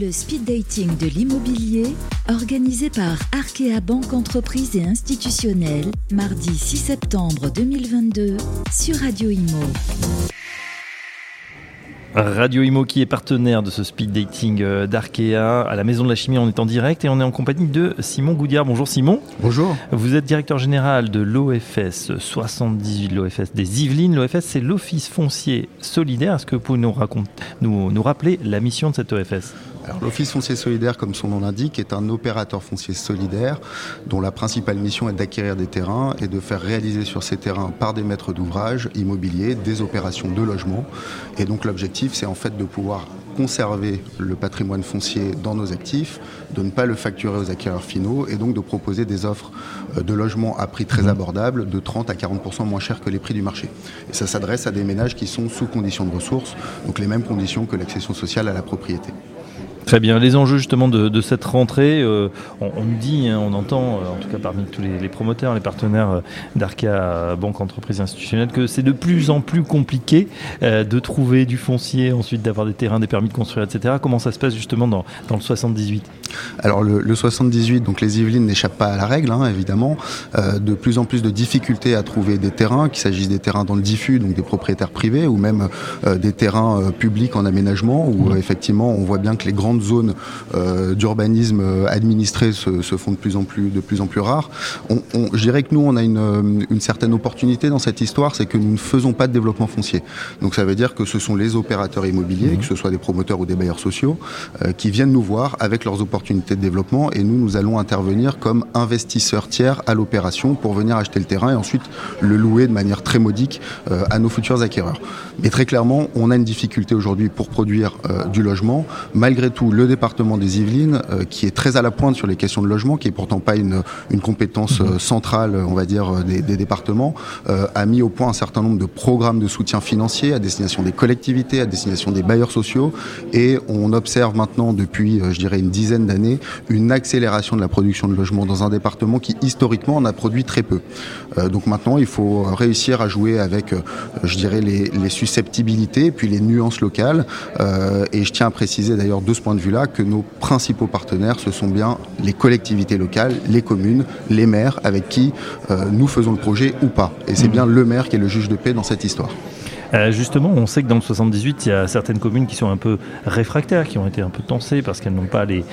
Le speed dating de l'immobilier, organisé par Arkea Banque Entreprise et Institutionnelle, mardi 6 septembre 2022, sur Radio Imo. Radio Imo qui est partenaire de ce speed dating euh, d'Arkea à la Maison de la Chimie. On est en direct et on est en compagnie de Simon Goudiard. Bonjour Simon. Bonjour. Vous êtes directeur général de l'OFS 78, l'OFS des Yvelines. L'OFS c'est l'Office foncier solidaire. Est-ce que vous pouvez nous, raconter, nous, nous rappeler la mission de cette OFS l'Office foncier solidaire, comme son nom l'indique, est un opérateur foncier solidaire dont la principale mission est d'acquérir des terrains et de faire réaliser sur ces terrains par des maîtres d'ouvrage immobiliers des opérations de logement. Et donc l'objectif, c'est en fait de pouvoir conserver le patrimoine foncier dans nos actifs, de ne pas le facturer aux acquéreurs finaux et donc de proposer des offres euh, de logement à prix très mmh. abordable, de 30 à 40% moins cher que les prix du marché. Et ça s'adresse à des ménages qui sont sous conditions de ressources, donc les mêmes conditions que l'accession sociale à la propriété. Très bien. Les enjeux justement de, cette rentrée, euh, on, dit, hein, on entend, euh, en tout cas parmi tous les, promoteurs, les partenaires euh, d'Arca Banque Entreprise Institutionnelle, que c'est de plus en plus compliqué de trouver du foncier, ensuite d'avoir des terrains, des permis de construire, etc. Comment ça se passe justement dans, le 78 Alors le, 78, donc les Yvelines n'échappent pas à la règle, hein, évidemment. de plus en plus de difficultés à trouver des terrains, qu'il s'agisse des terrains dans le diffus, donc des propriétaires privés, ou même des terrains publics en aménagement, où mmh. effectivement on voit bien que les grandes zones euh, d'urbanisme euh, administrées se, font de plus en plus, de plus en plus rares. je dirais que nous, on a euh, une, certaine opportunité dans cette histoire, c'est que nous ne faisons pas de développement foncier. Donc ça veut dire que ce sont les opérateurs immobiliers, mmh. que ce soit des promoteurs ou des bailleurs sociaux, qui viennent nous voir avec leurs opportunités de développement et nous, nous allons intervenir comme investisseurs tiers à l'opération pour venir acheter le terrain et ensuite le louer de manière très modique à nos futurs acquéreurs. Mais très clairement, on a une difficulté aujourd'hui pour produire du logement. Malgré tout, le département des Yvelines, euh, qui est très à la pointe sur les questions de logement, qui est pourtant pas une, une compétence euh, centrale, on va dire, euh, des, des départements, a mis au point un certain nombre de programmes de soutien financier à destination des collectivités, à destination des bailleurs sociaux, et on observe maintenant depuis, je dirais, une dizaine d'années, une accélération de la production de logements dans un département qui historiquement en a produit très peu. donc maintenant, il faut réussir à jouer avec, je dirais, les, les susceptibilités, puis les nuances locales. et je tiens à préciser d'ailleurs de ce point de vue-là que nos principaux partenaires, ce sont bien les collectivités locales, les communes, les maires avec qui euh, nous faisons le projet ou pas. Et c'est mmh. bien le maire qui est le juge de paix dans cette histoire. Euh, justement, on sait que dans le 78, il y a certaines communes qui sont un peu réfractaires, qui ont été un peu tensées parce qu'elles n'ont pas les,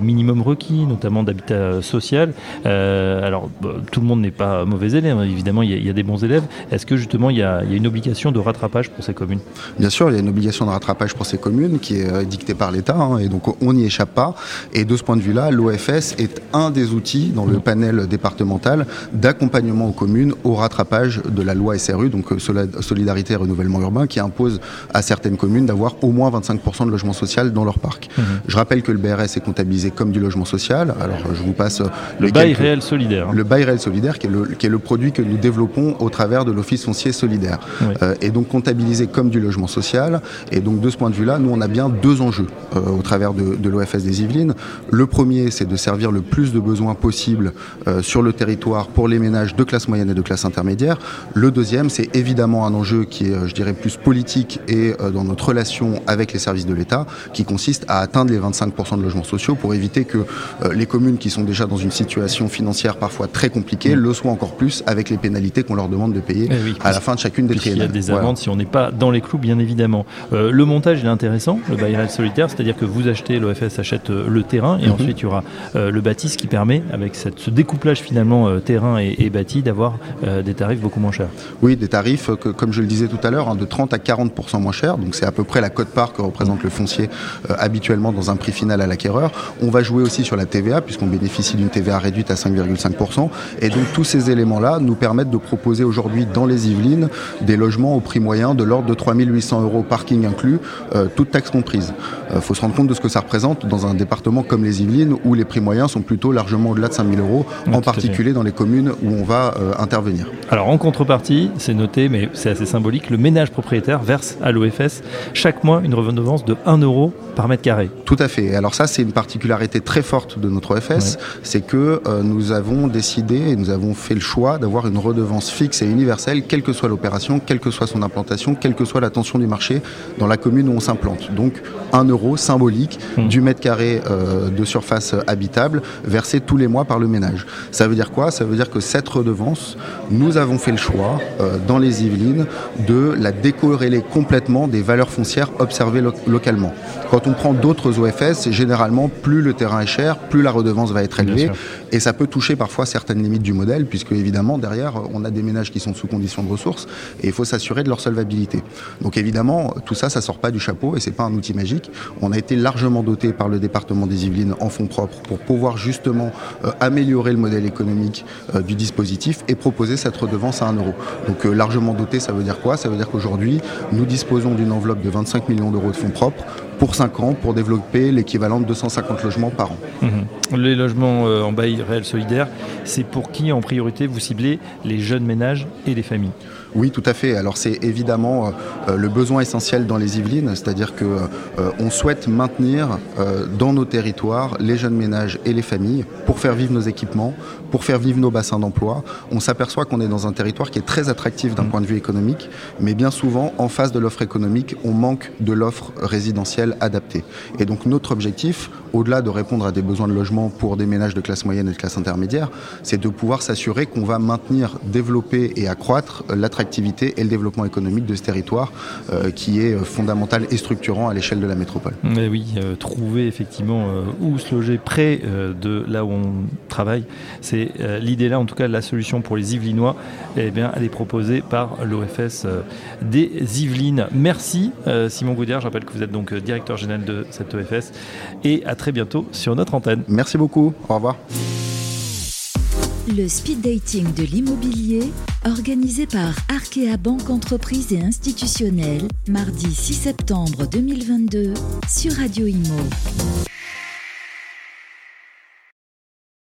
minimums requis, notamment d'habitat social. Euh, alors, bah, tout le monde n'est pas mauvais élève, hein. évidemment, il y, a, des bons élèves. Est-ce que justement, il y, a, une obligation de rattrapage pour ces communes? Bien sûr, il y a une obligation de rattrapage pour ces communes qui est euh, dictée par l'État, hein, et donc on n'y échappe pas. Et de ce point de vue-là, l'OFS est un des outils dans le panel départemental d'accompagnement aux communes au rattrapage de la loi SRU, donc Solidarité renouvellement urbain qui impose à certaines communes d'avoir au moins 25% de logement social dans leur parc. Mhm. Je rappelle que le BRS est comptabilisé comme du logement social. Alors je vous passe le bail réel solidaire. Hein. Le bail réel solidaire qui est le, qui est le produit que nous développons au travers de l'office foncier solidaire. Euh, et donc comptabilisé comme du logement social. Et donc de ce point de vue-là, nous on a bien deux enjeux euh, au travers de, de l'OFS des Yvelines. Le premier, c'est de servir le plus de besoins possible euh, sur le territoire pour les ménages de classe moyenne et de classe intermédiaire. Le deuxième, c'est évidemment un enjeu qui est, euh, je dirais, plus politique et euh, dans notre relation avec les services de l'État, qui consiste à atteindre les 25% de logements sociaux pour éviter que euh, les communes qui sont déjà dans une situation financière parfois très compliquée mm. le soient encore plus avec les pénalités qu'on leur demande de payer eh à la fin de chacune des triennales. Il y a des amendes si on n'est pas dans les clous, bien évidemment. le montage est intéressant, le bail solitaire, c'est-à-dire que vous achetez, l'OFS achète le terrain et mm-hmm. ensuite il y aura le bâti, ce qui permet, avec cette, ce découplage finalement terrain et, et bâti, d'avoir des tarifs beaucoup moins chers. Oui, des tarifs que, comme je le disais tout à l'heure, hein, de 30 à 40% moins cher. Donc c'est à peu près la cote-part que représente le foncier euh, habituellement dans un prix final à l'acquéreur. On va jouer aussi sur la TVA puisqu'on bénéficie d'une TVA réduite à 5,5%. Et donc tous ces éléments-là nous permettent de proposer aujourd'hui dans les Yvelines des logements au prix moyen de l'ordre de 3800 euros parking inclus, euh, toute taxe comprise. Il euh, faut se rendre compte de ce que ça représente dans un département comme les Yvelines où les prix moyens sont plutôt largement au-delà de 5000 euros, en particulier dans les communes où on va intervenir. Alors en contrepartie, c'est noté, mais c'est assez symbolique symbolique, le ménage propriétaire verse à l'OFS chaque mois une redevance de 1 euro par mètre carré. Tout à fait. Alors ça, c'est une particularité très forte de notre OFS, c'est que euh, nous avons décidé et nous avons fait le choix d'avoir une redevance fixe et universelle, quelle que soit l'opération, quelle que soit son implantation, quelle que soit la tension du marché dans la commune où on s'implante. Donc 1 euro symbolique mmh. du mètre carré euh, de surface habitable versé tous les mois par le ménage. Ça veut dire quoi? Ça veut dire que cette redevance, nous avons fait le choix euh, dans les Yvelines de la décorréler complètement des valeurs foncières observées localement. Quand on prend d'autres OFS, généralement, plus le terrain est cher, plus la redevance va être élevée. Et ça peut toucher parfois certaines limites du modèle, puisque évidemment, derrière, on a des ménages qui sont sous conditions de ressources et il faut s'assurer de leur solvabilité. Donc évidemment, tout ça, ça sort pas du chapeau et c'est pas un outil magique. On a été largement doté par le département des Yvelines en fonds propres pour pouvoir justement euh, améliorer le modèle économique euh, du dispositif et proposer cette redevance à 1 euro. Donc euh, largement doté, ça veut dire quoi? Ça veut dire qu'aujourd'hui, nous disposons d'une enveloppe de 25 millions d'euros de fonds propres pour 5 ans pour développer l'équivalent de 250 logements par an. Mmh. Les logements en bail réel solidaire, c'est pour qui en priorité vous ciblez les jeunes ménages et les familles? Oui, tout à fait. Alors c'est évidemment euh, le besoin essentiel dans les Yvelines, c'est-à-dire que euh, on souhaite maintenir euh, dans nos territoires les jeunes ménages et les familles pour faire vivre nos équipements, pour faire vivre nos bassins d'emploi. On s'aperçoit qu'on est dans un territoire qui est très attractif d'un mmh. point de vue économique, mais bien souvent en face de l'offre économique, on manque de l'offre résidentielle adaptée. Et donc notre objectif, au-delà de répondre à des besoins de logement pour des ménages de classe moyenne et de classe intermédiaire, c'est de pouvoir s'assurer qu'on va maintenir, développer et accroître l'attractivité et le développement économique de ce territoire euh, qui est fondamental et structurant à l'échelle de la métropole. Mais oui, euh, trouver effectivement euh, où se loger près de là où on travaille, c'est l'idée là, en tout cas la solution pour les Yvelinois, eh bien, elle est proposée par l'OFS des Yvelines. Merci Simon Goudière, je rappelle que vous êtes donc directeur général de cette OFS et à très bientôt sur notre antenne. Merci beaucoup. Au revoir. Le speed dating de l'immobilier, organisé par Arkea Banque Entreprise et Institutionnelle, mardi 6 septembre 2022 sur Radio Imo.